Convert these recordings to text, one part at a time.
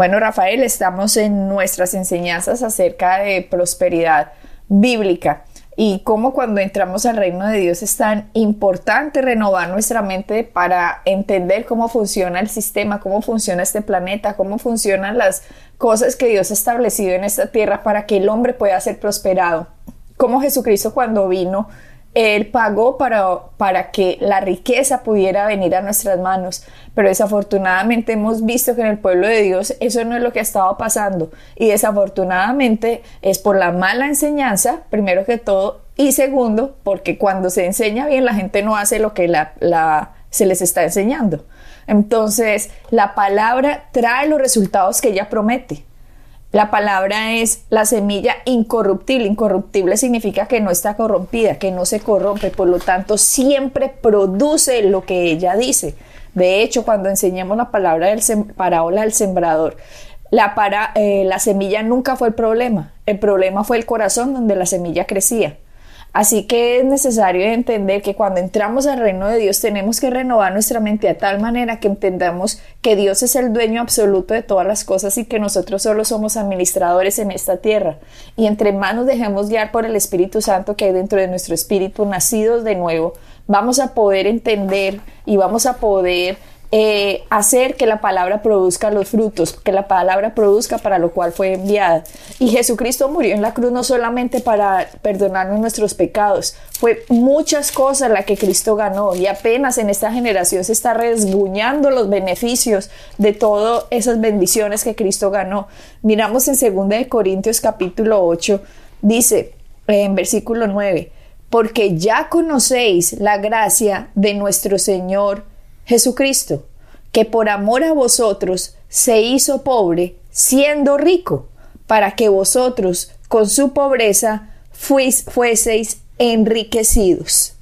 Bueno, Rafael, estamos en nuestras enseñanzas acerca de prosperidad bíblica y cómo cuando entramos al reino de Dios es tan importante renovar nuestra mente para entender cómo funciona el sistema, cómo funciona este planeta, cómo funcionan las cosas que Dios ha establecido en esta tierra para que el hombre pueda ser prosperado. Como Jesucristo cuando vino él pagó para, para que la riqueza pudiera venir a nuestras manos, pero desafortunadamente hemos visto que en el pueblo de Dios eso no es lo que ha estado pasando y desafortunadamente es por la mala enseñanza, primero que todo, y segundo, porque cuando se enseña bien la gente no hace lo que la, se les está enseñando. Entonces, la palabra trae los resultados que ella promete. La palabra es la semilla incorruptible. Incorruptible significa que no está corrompida, que no se corrompe, por lo tanto siempre produce lo que ella dice. De hecho, cuando enseñamos la palabra del parábola del sembrador, la, para, eh, la semilla nunca fue el problema. El problema fue el corazón donde la semilla crecía. Así que es necesario entender que cuando entramos al reino de Dios tenemos que renovar nuestra mente a tal manera que entendamos que Dios es el dueño absoluto de todas las cosas y que nosotros solo somos administradores en esta tierra. Y entre manos dejemos guiar por el Espíritu Santo que hay dentro de nuestro espíritu, nacidos de nuevo, vamos a poder entender y vamos a poder eh, hacer que la palabra produzca los frutos, que la palabra produzca para lo cual fue enviada. Y Jesucristo murió en la cruz no solamente para perdonarnos nuestros pecados, fue muchas cosas la que Cristo ganó y apenas en esta generación se está resguñando los beneficios de todas esas bendiciones que Cristo ganó. Miramos en 2 Corintios capítulo 8, dice en versículo 9, porque ya conocéis la gracia de nuestro Señor Jesucristo, que por amor a vosotros se hizo pobre, siendo rico, para que vosotros con su pobreza fueseis enriquecidos.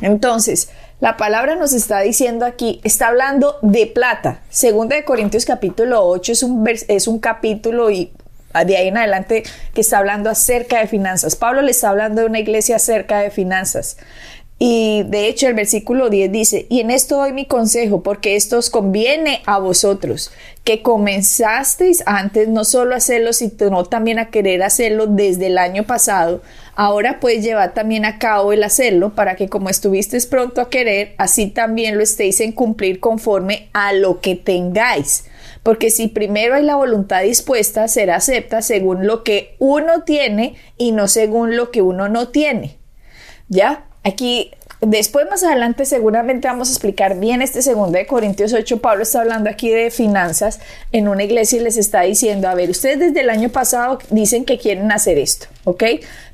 Entonces, la palabra nos está diciendo aquí, está hablando de plata. Segunda de Corintios capítulo 8 es un, es un capítulo y de ahí en adelante que está hablando acerca de finanzas. Pablo le está hablando de una iglesia acerca de finanzas. Y de hecho el versículo 10 dice, y en esto doy mi consejo, porque esto os conviene a vosotros, que comenzasteis antes no solo a hacerlo, sino también a querer hacerlo desde el año pasado. Ahora pues llevar también a cabo el hacerlo, para que como estuvisteis pronto a querer, así también lo estéis en cumplir conforme a lo que tengáis. Porque si primero hay la voluntad dispuesta, será acepta según lo que uno tiene y no según lo que uno no tiene. ¿Ya? Aquí, después más adelante seguramente vamos a explicar bien este segundo de Corintios 8. Pablo está hablando aquí de finanzas en una iglesia y les está diciendo, a ver, ustedes desde el año pasado dicen que quieren hacer esto, ¿ok?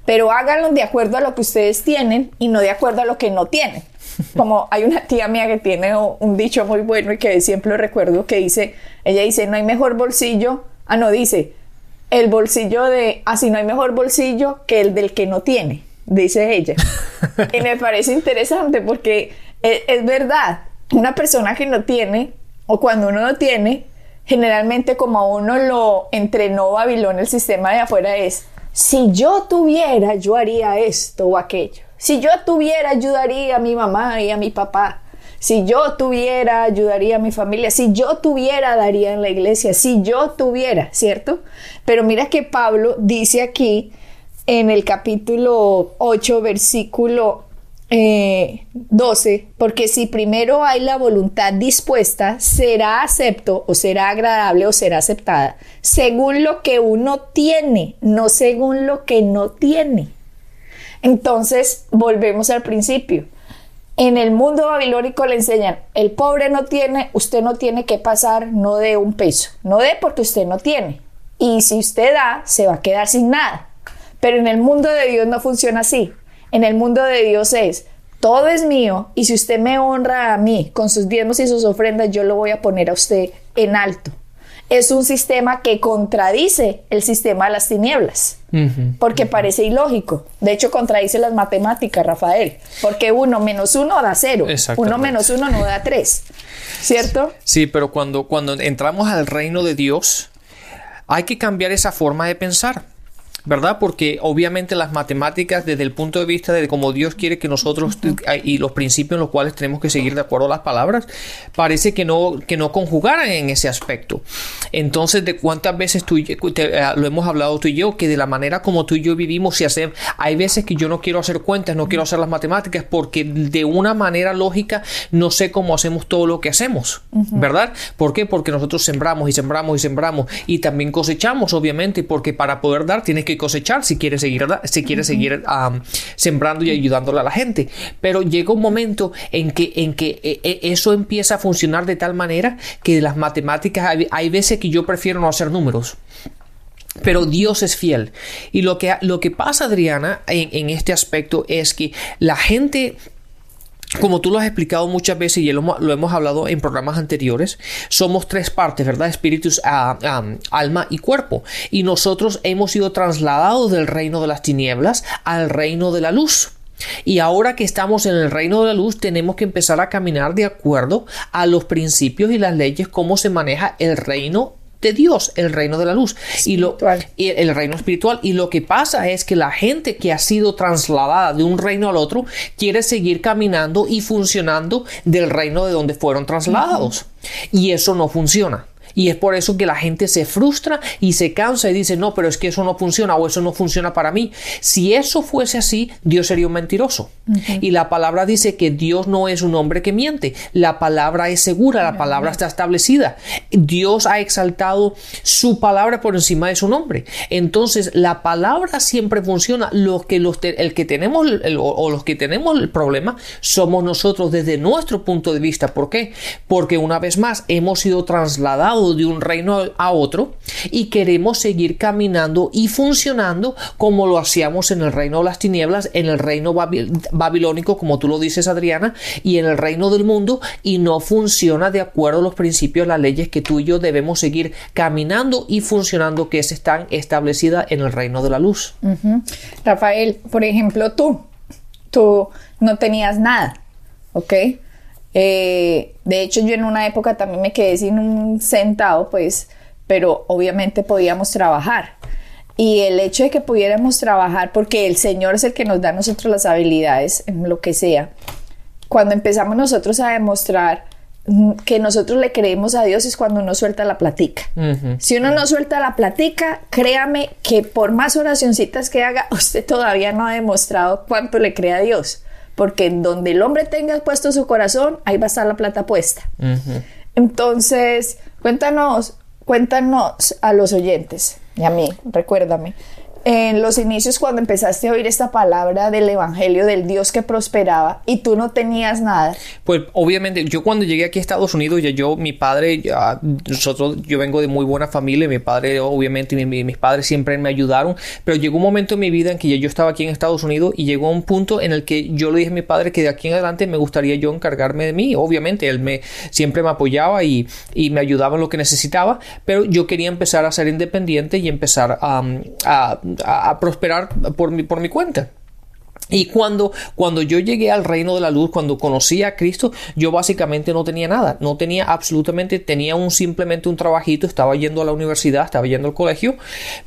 Pero háganlo de acuerdo a lo que ustedes tienen y no de acuerdo a lo que no tienen. Como hay una tía mía que tiene un dicho muy bueno y que siempre lo recuerdo que dice, ella dice, no hay mejor bolsillo, ah, no, dice, el bolsillo de, así no hay mejor bolsillo que el del que no tiene dice ella. y me parece interesante porque es, es, verdad, una persona que no tiene, o cuando uno no tiene, generalmente como a uno lo entrenó Babilón, el sistema de afuera es, si yo tuviera, yo haría esto o aquello. Si yo tuviera, ayudaría a mi mamá y a mi papá. Si yo tuviera, ayudaría a mi familia. Si yo tuviera, daría en la iglesia. Si yo tuviera, ¿cierto? Pero mira que Pablo dice aquí en el capítulo 8, versículo 12, eh, porque si primero hay la voluntad dispuesta, será acepto o será agradable o será aceptada, según lo que uno tiene, no según lo que no tiene. Entonces, volvemos al principio. En el mundo babilónico le enseñan, el pobre no tiene, usted no tiene que pasar, no de un peso, no dé porque usted no tiene. Y si usted da, se va a quedar sin nada. Pero en el mundo de Dios no funciona así. En el mundo de Dios es, todo es mío y si usted me honra a mí con sus diezmos y sus ofrendas, yo lo voy a poner a usted en alto. es un sistema que contradice el sistema de las tinieblas, porque parece ilógico. De hecho, contradice las matemáticas, Rafael, porque uno menos uno da cero, uno menos uno no da tres, ¿cierto? Sí, pero cuando, cuando entramos al reino de Dios, hay que cambiar esa forma de pensar. ¿Verdad? Porque obviamente las matemáticas desde el punto de vista de cómo Dios quiere que nosotros y los principios en los cuales tenemos que seguir de acuerdo a las palabras, parece que no, que no conjugaran en ese aspecto. Entonces, de cuántas veces tú eh, lo hemos hablado tú y yo, que de la manera como tú y yo vivimos y hacemos, hay veces que yo no quiero hacer cuentas, no quiero hacer las matemáticas porque de una manera lógica no sé cómo hacemos todo lo que hacemos, ¿verdad? ¿Por qué? Porque nosotros sembramos y sembramos y sembramos y también cosechamos, obviamente, porque para poder dar tienes que cosechar si quiere seguir, si quiere seguir sembrando y ayudándole a la gente. Pero llega un momento en que, en que e, e, eso empieza a funcionar de tal manera que las matemáticas hay, veces que yo prefiero no hacer números. Pero Dios es fiel. Y lo que, lo que pasa, Adriana, en, en este aspecto es que la gente como tú lo has explicado muchas veces y lo, hemos hablado en programas anteriores, somos tres partes, ¿verdad? Espíritu, ah, alma y cuerpo. Y nosotros hemos sido trasladados del reino de las tinieblas al reino de la luz. Y ahora que estamos en el reino de la luz, tenemos que empezar a caminar de acuerdo a los principios y las leyes, cómo se maneja el reino de Dios, el reino de la luz y, lo, y el reino espiritual. Y lo que pasa es que la gente que ha sido trasladada de un reino al otro quiere seguir caminando y funcionando del reino de donde fueron trasladados. Y eso no funciona. Y es por eso que la gente se frustra y se cansa y dice, no, pero es que eso no funciona o eso no funciona para mí. Si eso fuese así, Dios sería un mentiroso. Y la palabra dice que Dios no es un hombre que miente. La palabra es segura, la palabra está establecida. Dios ha exaltado su palabra por encima de su nombre. Entonces, la palabra siempre funciona. Los que los el que tenemos o los que tenemos el problema somos nosotros desde nuestro punto de vista. ¿Por qué? Porque una vez más hemos sido trasladados de un reino a otro y queremos seguir caminando y funcionando como lo hacíamos en el reino de las tinieblas, en el reino babilónico, como tú lo dices Adriana, y en el reino del mundo y no funciona de acuerdo a los principios, las leyes que tú y yo debemos seguir caminando y funcionando que están establecidas en el reino de la luz. Rafael, por ejemplo, tú, tú no tenías nada, ¿ok? Eh, de hecho, yo en una época también me quedé sin un centavo, pues, pero obviamente podíamos trabajar. Y el hecho de que pudiéramos trabajar, porque el Señor es el que nos da a nosotros las habilidades en lo que sea, cuando empezamos nosotros a demostrar que nosotros le creemos a Dios es cuando uno suelta la platica. Si uno no suelta la platica, créame que por más oracioncitas que haga, usted todavía no ha demostrado cuánto le cree a Dios porque donde el hombre tenga puesto su corazón, ahí va a estar la plata puesta. Entonces, cuéntanos, cuéntanos a los oyentes y a mí, recuérdame, en los inicios cuando empezaste a oír esta palabra del evangelio del Dios que prosperaba y tú no tenías nada? Pues obviamente yo cuando llegué aquí a Estados Unidos ya yo mi padre ya, nosotros yo vengo de muy buena familia, mi padre obviamente mis padres siempre me ayudaron, pero llegó un momento en mi vida en que ya yo estaba aquí en Estados Unidos y llegó un punto en el que yo le dije a mi padre que de aquí en adelante me gustaría yo encargarme de mí, obviamente él me siempre me apoyaba y, y me ayudaba en lo que necesitaba, pero yo quería empezar a ser independiente y empezar a, prosperar por mi, por mi cuenta. Y cuando, cuando yo llegué al reino de la luz, cuando conocí a Cristo, yo básicamente no tenía nada, no tenía absolutamente, tenía un simplemente un trabajito, estaba yendo a la universidad, estaba yendo al colegio,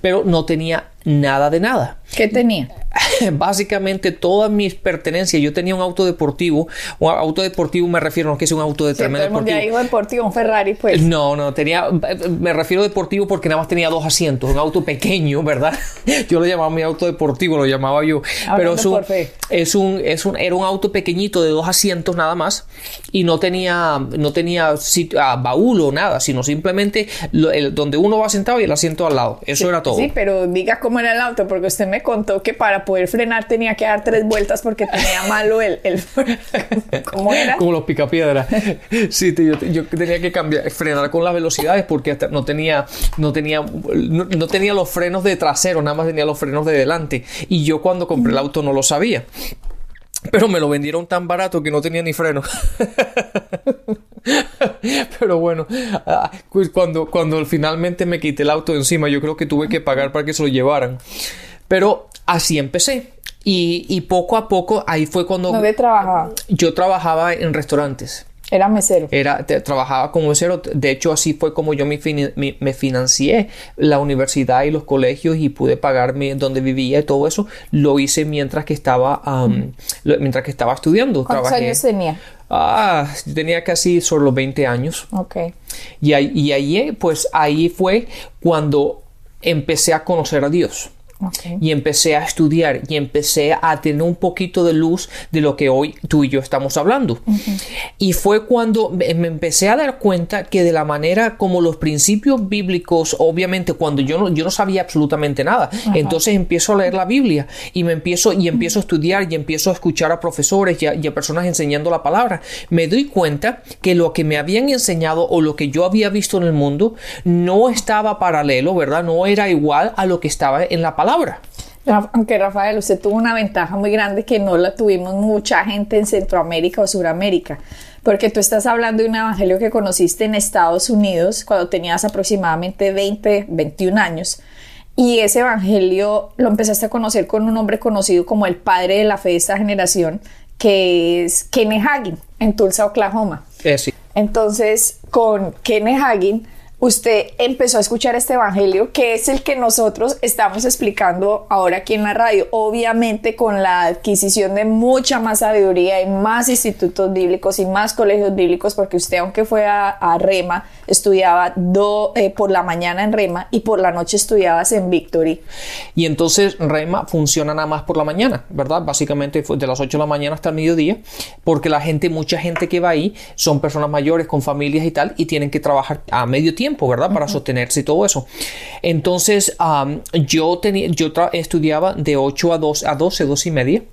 pero no tenía nada de nada. ¿Qué tenía? Básicamente todas mis pertenencias. Yo tenía un auto deportivo. Un auto deportivo me refiero, no que es un auto de tremendo deportivo. deportivo, un Ferrari, pues. No, no, tenía. Me refiero deportivo porque nada más tenía dos asientos. Un auto pequeño, ¿verdad? Yo lo llamaba mi auto deportivo, lo llamaba yo. Pero es un, es un, es un, era un auto pequeñito de dos asientos nada más. Y no tenía, no tenía ah, baúl o nada, sino simplemente el, donde uno va sentado y el asiento al lado. Eso era todo. Sí, pero diga cómo era el auto, porque usted me contó que para poder frenar tenía que dar tres vueltas porque tenía malo el... el ¿Cómo era? Como los picapiedras. Sí, yo, tenía que cambiar, frenar con las velocidades porque no tenía, no tenía, no, tenía los frenos de trasero, nada más tenía los frenos de delante. Y yo cuando compré el auto no lo sabía. Pero me lo vendieron tan barato que no tenía ni freno. Pero bueno, ah, pues cuando, cuando finalmente me quité el auto de encima, yo creo que tuve que pagar para que se lo llevaran. Pero así empecé. Y, y poco a poco, ahí fue cuando... ¿Dónde trabajaba? Yo trabajaba en restaurantes. Era mesero. Era, te- trabajaba como mesero. De hecho, así fue como yo me, fini- me, me financié la universidad y los colegios y pude pagarme donde vivía y todo eso. Lo hice mientras que estaba, lo- mientras que estaba estudiando. ¿Cuántos Trabajé- años tenía? Ah, tenía casi sobre los 20 años. Ok. Y y ahí, pues ahí fue cuando empecé a conocer a Dios. Y empecé a estudiar y empecé a tener un poquito de luz de lo que hoy tú y yo estamos hablando. Y fue cuando me me empecé a dar cuenta que de la manera como los principios bíblicos, obviamente cuando yo no, yo no sabía absolutamente nada, entonces empiezo a leer la Biblia y me empiezo y empiezo a estudiar y empiezo a escuchar a profesores y a, y a personas enseñando la palabra. Me doy cuenta que lo que me habían enseñado o lo que yo había visto en el mundo no estaba paralelo, ¿verdad? No era igual a lo que estaba en la palabra. Aunque Rafael, usted tuvo una ventaja muy grande que no la tuvimos mucha gente en Centroamérica o Suramérica, porque tú estás hablando de un evangelio que conociste en Estados Unidos cuando tenías aproximadamente 20, 21 años. Y ese evangelio lo empezaste a conocer con un hombre conocido como el padre de la fe de esta generación, que es Kenneth Hagin, en Tulsa, Oklahoma. Eh, sí. Entonces, con Kenneth Hagin, usted empezó a escuchar este evangelio, que es el que nosotros estamos explicando ahora aquí en la radio. Obviamente, con la adquisición de mucha más sabiduría y más institutos bíblicos y más colegios bíblicos, porque usted, aunque fue a, Rema, estudiaba do- eh, por la mañana en Rema y por la noche estudiabas en Victory. Y entonces Rema funciona nada más por la mañana, ¿verdad? Básicamente de las 8 de la mañana hasta el mediodía, porque la gente, mucha gente que va ahí son personas mayores con familias y tal, y tienen que trabajar a medio tiempo, ¿verdad? Para sostenerse y todo eso. Entonces, am, yo tenía, yo estudiaba de 8 a 2 a 12, 2 y media.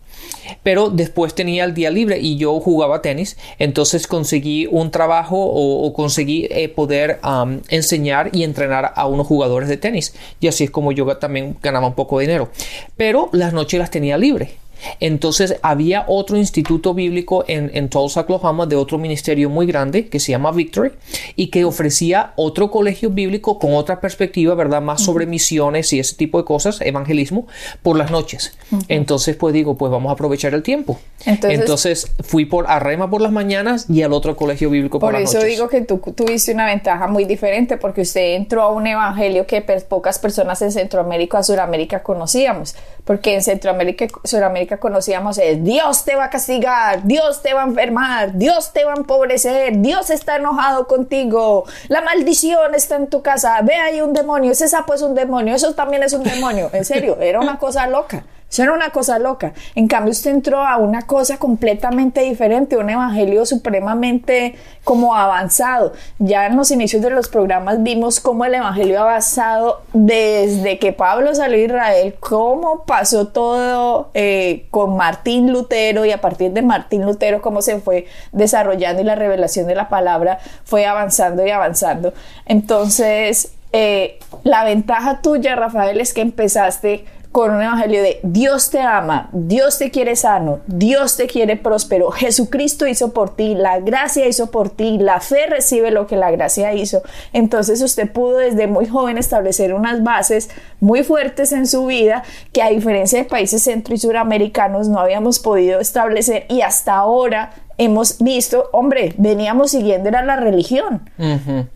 Pero después tenía el día libre y yo jugaba tenis, entonces conseguí un trabajo o, o conseguí eh, poder am, enseñar y entrenar a unos jugadores de tenis. Y así es como yo también ganaba un poco de dinero. Pero las noches las tenía libre. Entonces había otro instituto bíblico en, en Tulsa, Oklahoma, de otro ministerio muy grande que se llama Victory y que ofrecía otro colegio bíblico con otra perspectiva, ¿verdad? Más sobre misiones y ese tipo de cosas, evangelismo, por las noches. Entonces, pues digo, pues vamos a aprovechar el tiempo. Entonces- Entonces, fui por a Rema por las mañanas y al otro colegio bíblico por, Por las eso noches. digo que tú tuviste una ventaja muy diferente porque usted entró a un evangelio que pocas personas en Centroamérica o Suramérica conocíamos. Porque en Centroamérica y Conocíamos es Dios te va a castigar, Dios te va a enfermar, Dios te va a empobrecer, Dios está enojado contigo, la maldición está en tu casa, ve ahí un demonio, ese sapo es un demonio, eso también es un demonio. En serio, era una cosa loca. Eso era una cosa loca. En cambio, usted entró a una cosa completamente diferente, un evangelio supremamente como avanzado. Ya en los inicios de los programas vimos cómo el evangelio avanzado desde que Pablo salió de Israel, cómo pasó todo eh, con Martín Lutero y a partir de Martín Lutero, cómo se fue desarrollando y la revelación de la palabra fue avanzando y avanzando. Entonces, eh, la ventaja tuya, Rafael, es que empezaste con un evangelio de Dios te ama, Dios te quiere sano, Dios te quiere próspero, Jesucristo hizo por ti, la gracia hizo por ti, la fe recibe lo que la gracia hizo. Entonces usted pudo desde muy joven establecer unas bases muy fuertes en su vida que a diferencia de países centro y suramericanos no habíamos podido establecer y hasta ahora hemos visto, hombre, veníamos siguiendo era la religión,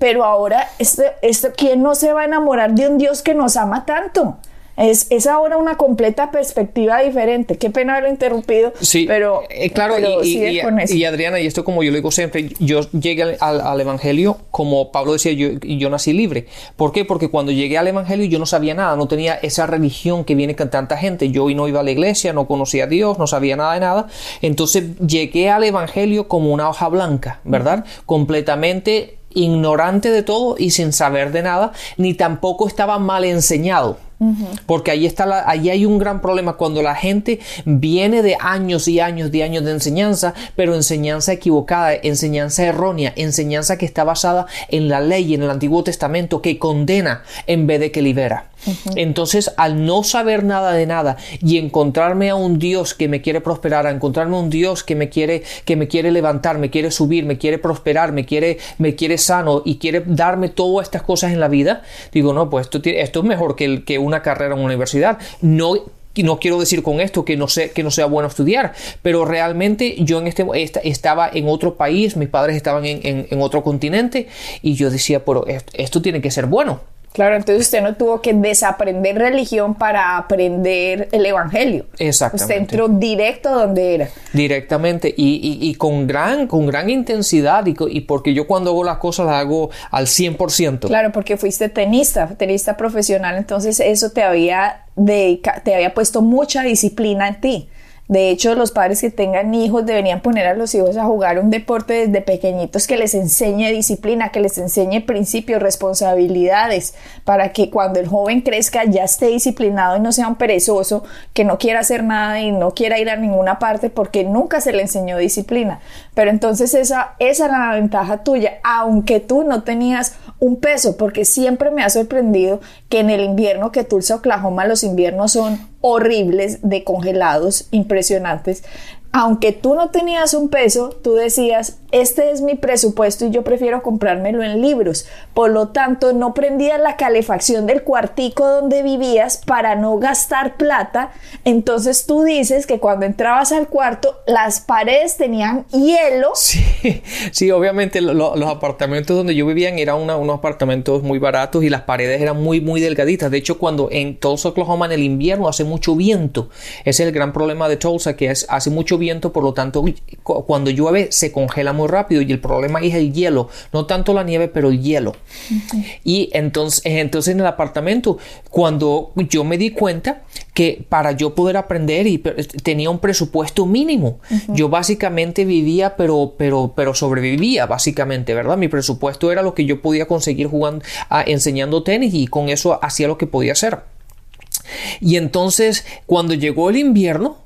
pero ahora este, este, ¿quién no se va a enamorar de un Dios que nos ama tanto? Es, es ahora una completa perspectiva diferente. Qué pena haberlo interrumpido. Sí, pero eh, claro, pero y, con eso. y Adriana, y esto como yo lo digo siempre, yo llegué al Evangelio, como Pablo decía, yo, yo nací libre. ¿Por qué? Porque cuando llegué al Evangelio yo no sabía nada, no tenía esa religión que viene con tanta gente. Yo no iba a la iglesia, no conocía a Dios, no sabía nada de nada. Entonces llegué al Evangelio como una hoja blanca, ¿verdad? Completamente ignorante de todo y sin saber de nada, ni tampoco estaba mal enseñado. Porque ahí está la, ahí hay un gran problema cuando la gente viene de años y años de años de enseñanza, pero enseñanza equivocada, enseñanza errónea, enseñanza que está basada en la ley, en el Antiguo Testamento, que condena en vez de que libera. Entonces, al no saber nada de nada y encontrarme a un Dios que me quiere prosperar, a encontrarme a un Dios que me quiere, que me quiere levantar, me quiere subir, me quiere prosperar, me quiere, me quiere sano y quiere darme todas estas cosas en la vida, digo, no, pues esto, esto es mejor que, que una carrera en una universidad. No no quiero decir con esto que no, sé, que no sea bueno estudiar, pero realmente yo en este estaba en otro país, mis padres estaban en, en otro continente y yo decía, pero esto tiene que ser bueno. Claro, entonces usted no tuvo que desaprender religión para aprender el evangelio. Exactamente. Usted entró directo donde era. Directamente y, con, gran, con gran intensidad y, y, porque yo cuando hago las cosas las hago al 100%. Claro, porque fuiste tenista, tenista profesional, entonces eso te había, te había puesto mucha disciplina en ti. De hecho, los padres que tengan hijos deberían poner a los hijos a jugar un deporte desde pequeñitos que les enseñe disciplina, que les enseñe principios, responsabilidades, para que cuando el joven crezca ya esté disciplinado y no sea un perezoso, que no quiera hacer nada y no quiera ir a ninguna parte porque nunca se le enseñó disciplina. Pero entonces esa, esa era la ventaja tuya, aunque tú no tenías un peso, porque siempre me ha sorprendido que en el invierno que Tulsa, Oklahoma, los inviernos son horribles de congelados impresionantes aunque tú no tenías un peso, tú decías, este es mi presupuesto y yo prefiero comprármelo en libros. Por lo tanto, no prendías la calefacción del cuartico donde vivías para no gastar plata. Entonces tú dices que cuando entrabas al cuarto, las paredes tenían hielo. Sí, sí obviamente los apartamentos donde yo vivía eran unos apartamentos muy baratos y las paredes eran muy, muy delgaditas. De hecho, cuando en Tulsa, Oklahoma, en el invierno hace mucho viento. Ese es el gran problema de Tulsa, que hace mucho viento, por lo tanto, cuando llueve se congela muy rápido y el problema es el hielo, no tanto la nieve, pero el hielo. Y entonces, entonces en el apartamento, cuando yo me di cuenta que para yo poder aprender y tenía un presupuesto mínimo, yo básicamente vivía, pero, pero, pero sobrevivía, básicamente, ¿verdad? Mi presupuesto era lo que yo podía conseguir jugando, ah, enseñando tenis y con eso hacía lo que podía hacer. Y entonces, cuando llegó el invierno,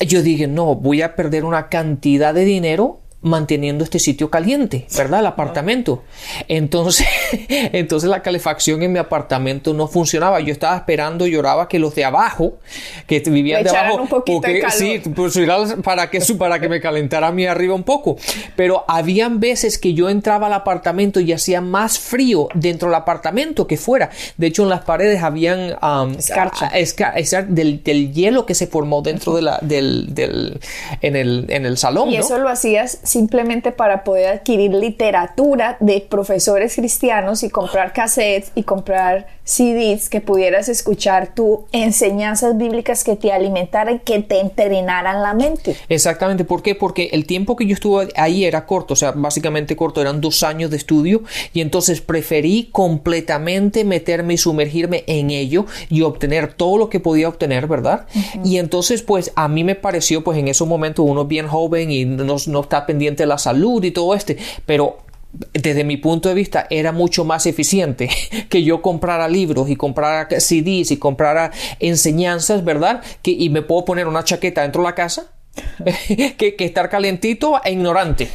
yo dije, no, voy a perder una cantidad de dinero manteniendo este sitio caliente, ¿verdad? El apartamento. Entonces, entonces la calefacción en mi apartamento no funcionaba. Yo estaba esperando, lloraba que los de abajo, que vivían de abajo, porque, sí, pues, para que para que me calentara a mí arriba un poco. Pero habían veces que yo entraba al apartamento y hacía más frío dentro del apartamento que fuera. De hecho, en las paredes habían um, escarcha, del, del, hielo que se formó dentro de la, del, del en el, en el salón. Y eso lo hacías simplemente para poder adquirir literatura de profesores cristianos y comprar cassettes y comprar CDs que pudieras escuchar tú enseñanzas bíblicas que te alimentaran, que te entrenaran la mente. Exactamente, ¿por qué? Porque el tiempo que yo estuve ahí era corto, o sea, básicamente corto, eran dos años de estudio y entonces preferí completamente meterme y sumergirme en ello y obtener todo lo que podía obtener, ¿verdad? Y entonces, pues a mí me pareció, pues en esos momentos uno bien joven y no, no está pendiente de la salud y todo este, pero desde mi punto de vista era mucho más eficiente que yo comprara libros y comprara CDs y comprara enseñanzas, ¿verdad? Que, y me puedo poner una chaqueta dentro de la casa que, que, estar calentito e ignorante.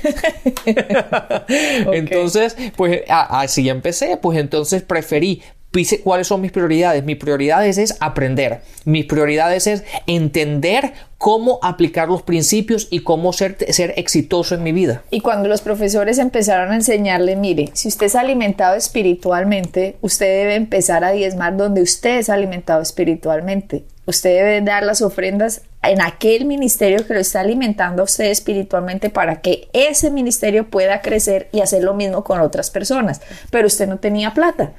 Entonces, pues así empecé, pues entonces preferí cuáles son mis prioridades. Mis prioridades es aprender. Mis prioridades es entender cómo aplicar los principios y cómo ser, ser exitoso en mi vida. Y cuando los profesores empezaron a enseñarle, mire, si usted es alimentado espiritualmente, usted debe empezar a diezmar donde usted es alimentado espiritualmente. Usted debe dar las ofrendas en aquel ministerio que lo está alimentando a usted espiritualmente para que ese ministerio pueda crecer y hacer lo mismo con otras personas. Pero usted no tenía plata.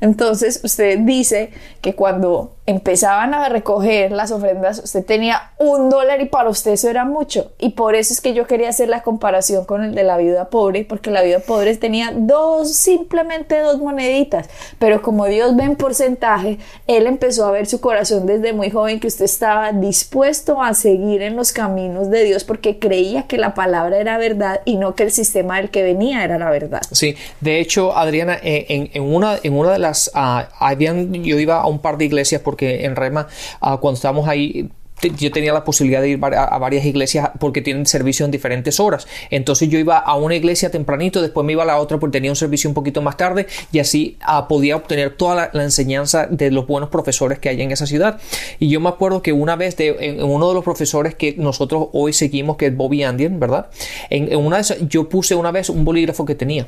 Entonces usted dice que cuando empezaban a recoger las ofrendas, usted tenía un dólar y para usted eso era mucho. Y por eso es que yo quería hacer la comparación con el de la vida pobre, porque la vida pobre tenía dos, simplemente dos moneditas. Pero como Dios ve en porcentaje, Él empezó a ver su corazón desde muy joven que usted estaba dispuesto a seguir en los caminos de Dios porque creía que la palabra era verdad y no que el sistema del que venía era la verdad. Sí, de hecho, Adriana, en, en una, en una de las, ah, habían, yo iba a un par de iglesias porque en Rema, ah, cuando estábamos ahí, yo tenía la posibilidad de ir a, varias iglesias porque tienen servicio en diferentes horas. Entonces yo iba a una iglesia tempranito, después me iba a la otra porque tenía un servicio un poquito más tarde y así ah, podía obtener toda la, enseñanza de los buenos profesores que hay en esa ciudad. Y yo me acuerdo que una vez de en, uno de los profesores que nosotros hoy seguimos, que es Bobby Andien, ¿verdad? En, una de esas, yo puse una vez un bolígrafo que tenía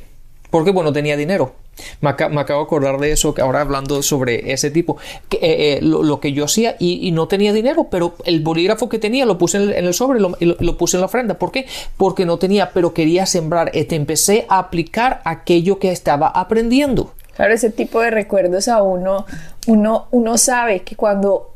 porque bueno, tenía dinero. Me, acabo de acordar de eso, que ahora hablando sobre ese tipo, que, eh, eh, lo, que yo hacía y, no tenía dinero, pero el bolígrafo que tenía lo puse en el, sobre, lo, lo, puse en la ofrenda. ¿Por qué? Porque no tenía, pero quería sembrar. Este, empecé a aplicar aquello que estaba aprendiendo. Claro, ese tipo de recuerdos a uno, uno, uno sabe que cuando,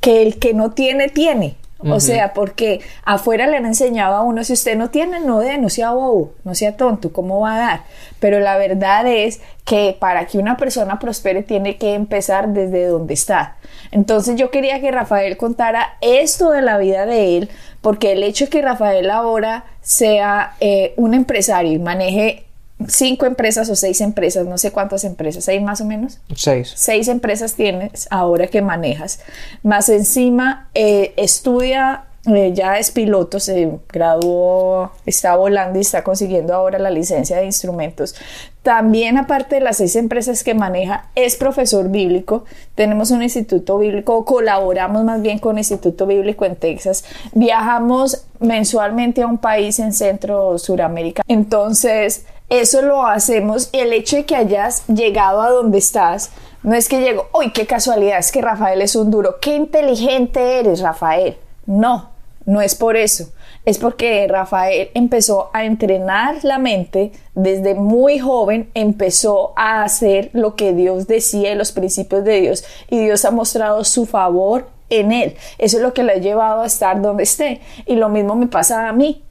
que el que no tiene, tiene. O sea, porque afuera le han enseñado a uno, si usted no tiene, no dé, no sea bobo, no sea tonto, ¿cómo va a dar? Pero la verdad es que para que una persona prospere tiene que empezar desde donde está. Entonces yo quería que Rafael contara esto de la vida de él, porque el hecho de que Rafael ahora sea eh, un empresario y maneje cinco empresas o seis empresas, no sé cuántas empresas, seis más o menos. Seis. Seis empresas tienes ahora que manejas. Más encima, eh, estudia, eh, ya es piloto, se graduó, está volando y está consiguiendo ahora la licencia de instrumentos. También, aparte de las seis empresas que maneja, es profesor bíblico. Tenemos un instituto bíblico, colaboramos más bien con Instituto Bíblico en Texas. Viajamos mensualmente a un país en Centro Suramérica. Entonces, eso lo hacemos y el hecho de que hayas llegado a donde estás, no es que llego, uy, qué casualidad, es que Rafael es un duro, qué inteligente eres, Rafael. No, no es por eso. Es porque Rafael empezó a entrenar la mente desde muy joven, empezó a hacer lo que Dios decía, los principios de Dios, y Dios ha mostrado su favor en él. Eso es lo que le ha llevado a estar donde esté. Y lo mismo me pasa a mí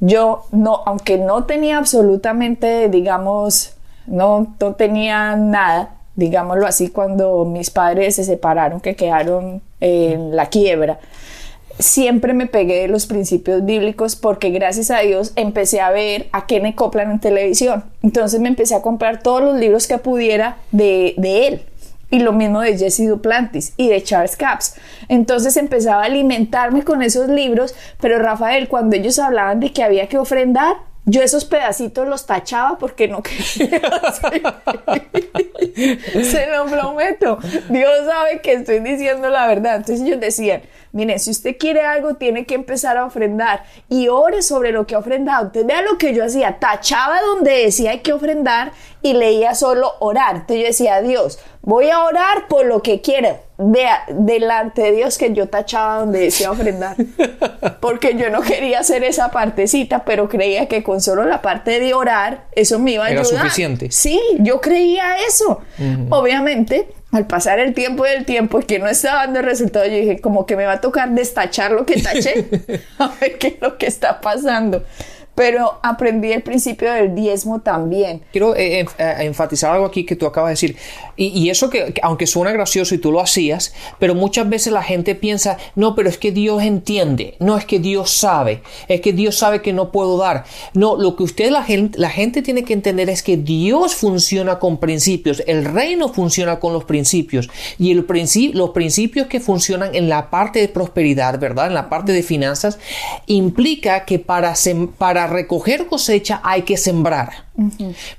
yo no, aunque no tenía absolutamente, digamos, no, no tenía nada, digámoslo así, cuando mis padres se separaron, que quedaron en la quiebra, siempre me pegué de los principios bíblicos porque gracias a Dios empecé a ver a Kenneth Copeland en televisión. Entonces me empecé a comprar todos los libros que pudiera de, de él y lo mismo de Jesse Duplantis y de Charles Capps. Entonces empezaba a alimentarme con esos libros, pero Rafael, cuando ellos hablaban de que había que ofrendar, yo esos pedacitos los tachaba porque no quería. Se lo prometo. Dios sabe que estoy diciendo la verdad. Entonces ellos decían, miren, si usted quiere algo, tiene que empezar a ofrendar y ore sobre lo que ha ofrendado. Entonces vea lo que yo hacía. Tachaba donde decía hay que ofrendar y leía solo orar. Entonces yo decía, Dios, voy a orar por lo que quiera. Vea, delante de Dios que yo tachaba donde decía ofrendar. Porque yo no quería hacer esa partecita, pero creía que con solo la parte de orar, eso me iba a ayudar. Era suficiente. Sí, yo creía eso. Obviamente, al pasar el tiempo y el tiempo que no estaba dando resultado, yo dije, como que me va a tocar destachar lo que taché. a ver qué es lo que está pasando pero aprendí el principio del diezmo también. Quiero eh, eh, enfatizar algo aquí que tú acabas de decir. Y, eso que, aunque suena gracioso y tú lo hacías, pero muchas veces la gente piensa, no, pero es que Dios entiende, no es que Dios sabe, es que Dios sabe que no puedo dar. No, lo que usted, la gente, la gente tiene que entender es que Dios funciona con principios, el reino funciona con los principios. Y el los principios que funcionan en la parte de prosperidad, ¿verdad? En la parte de finanzas, implica que para, para recoger cosecha hay que sembrar.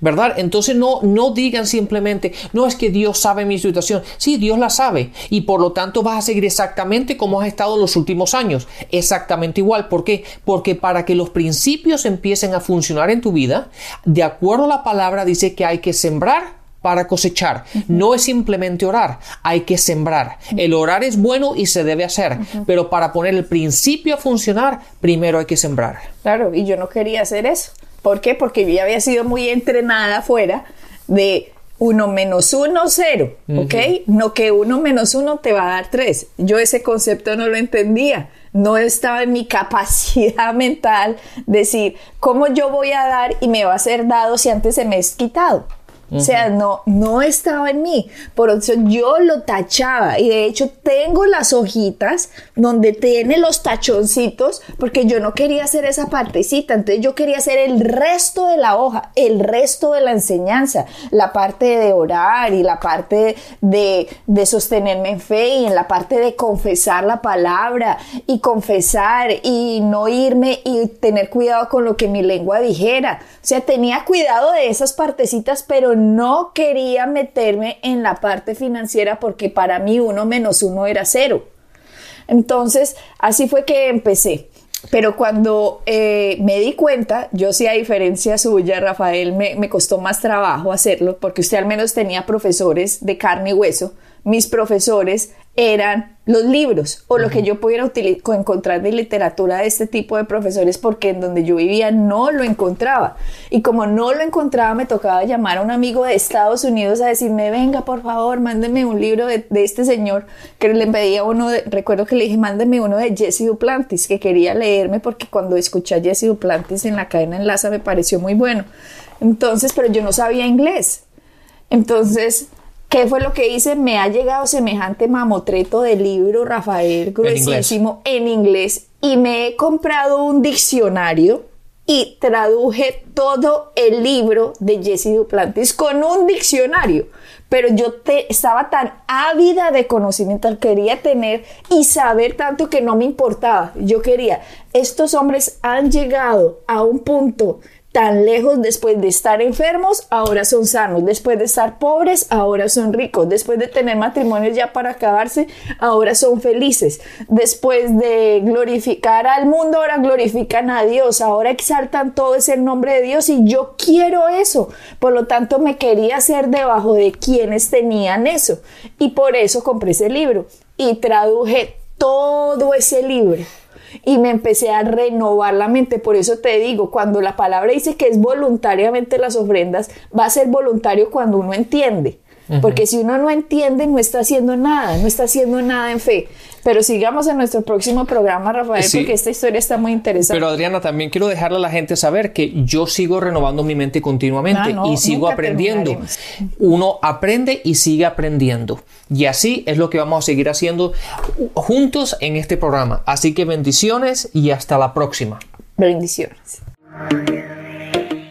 ¿Verdad? Entonces no, no digan simplemente, no es que Dios sabe mi situación. Sí, Dios la sabe. Y por lo tanto vas a seguir exactamente como has estado los últimos años. Exactamente igual. ¿Por qué? Porque para que los principios empiecen a funcionar en tu vida, de acuerdo a la palabra dice que hay que sembrar para cosechar. No es simplemente orar, hay que sembrar. El orar es bueno y se debe hacer, pero para poner el principio a funcionar, primero hay que sembrar. Claro, y yo no quería hacer eso. ¿Por qué? Porque yo ya había sido muy entrenada fuera de uno menos uno, cero, ¿ok? No que uno menos uno te va a dar tres. Yo ese concepto no lo entendía. No estaba en mi capacidad mental decir, ¿cómo yo voy a dar y me va a ser dado si antes se me es quitado? O sea, no, no estaba en mí. Por eso yo lo tachaba. Y de hecho tengo las hojitas donde tiene los tachoncitos porque yo no quería hacer esa partecita. Entonces yo quería hacer el resto de la hoja, el resto de la enseñanza, la parte de orar y la parte de, de sostenerme en fe y en la parte de confesar la palabra y confesar y no irme y tener cuidado con lo que mi lengua dijera. O sea, tenía cuidado de esas partecitas, pero no quería meterme en la parte financiera porque para mí uno menos uno era cero. Entonces, así fue que empecé. Pero cuando eh, me di cuenta, yo sí a diferencia suya, Rafael, me, me costó más trabajo hacerlo porque usted al menos tenía profesores de carne y hueso. Mis profesores eran los libros o lo que yo pudiera encontrar de literatura de este tipo de profesores porque en donde yo vivía no lo encontraba. Y como no lo encontraba, me tocaba llamar a un amigo de Estados Unidos a decirme, venga, por favor, mándeme un libro de, este señor que le pedía uno, de, recuerdo que le dije, mándeme uno de Jesse Duplantis, que quería leerme porque cuando escuché a Jesse Duplantis en la cadena Enlaza me pareció muy bueno. Entonces, pero yo no sabía inglés. Entonces, ¿Qué fue lo que hice? Me ha llegado semejante mamotreto de libro, Rafael, gruesísimo, en inglés. y me he comprado un diccionario y traduje todo el libro de Jesse Duplantis con un diccionario. Pero yo te, estaba tan ávida de conocimiento, quería tener y saber tanto que no me importaba. Yo quería, estos hombres han llegado a un punto tan lejos después de estar enfermos, ahora son sanos, después de estar pobres, ahora son ricos, después de tener matrimonios ya para acabarse, ahora son felices, después de glorificar al mundo, ahora glorifican a Dios, ahora exaltan todo ese nombre de Dios y yo quiero eso, por lo tanto me quería hacer debajo de quienes tenían eso. Y por eso compré ese libro y traduje todo ese libro y me empecé a renovar la mente. Por eso te digo, cuando la palabra dice que es voluntariamente las ofrendas, va a ser voluntario cuando uno entiende. Porque si uno no entiende, no está haciendo nada, no está haciendo nada en fe. Pero sigamos en nuestro próximo programa, Rafael, porque esta historia está muy interesante. Pero Adriana, también quiero dejarle a la gente saber que yo sigo renovando mi mente continuamente ah, y sigo aprendiendo. Uno aprende y sigue aprendiendo. Y así es lo que vamos a seguir haciendo juntos en este programa. Así que bendiciones y hasta la próxima. Bendiciones.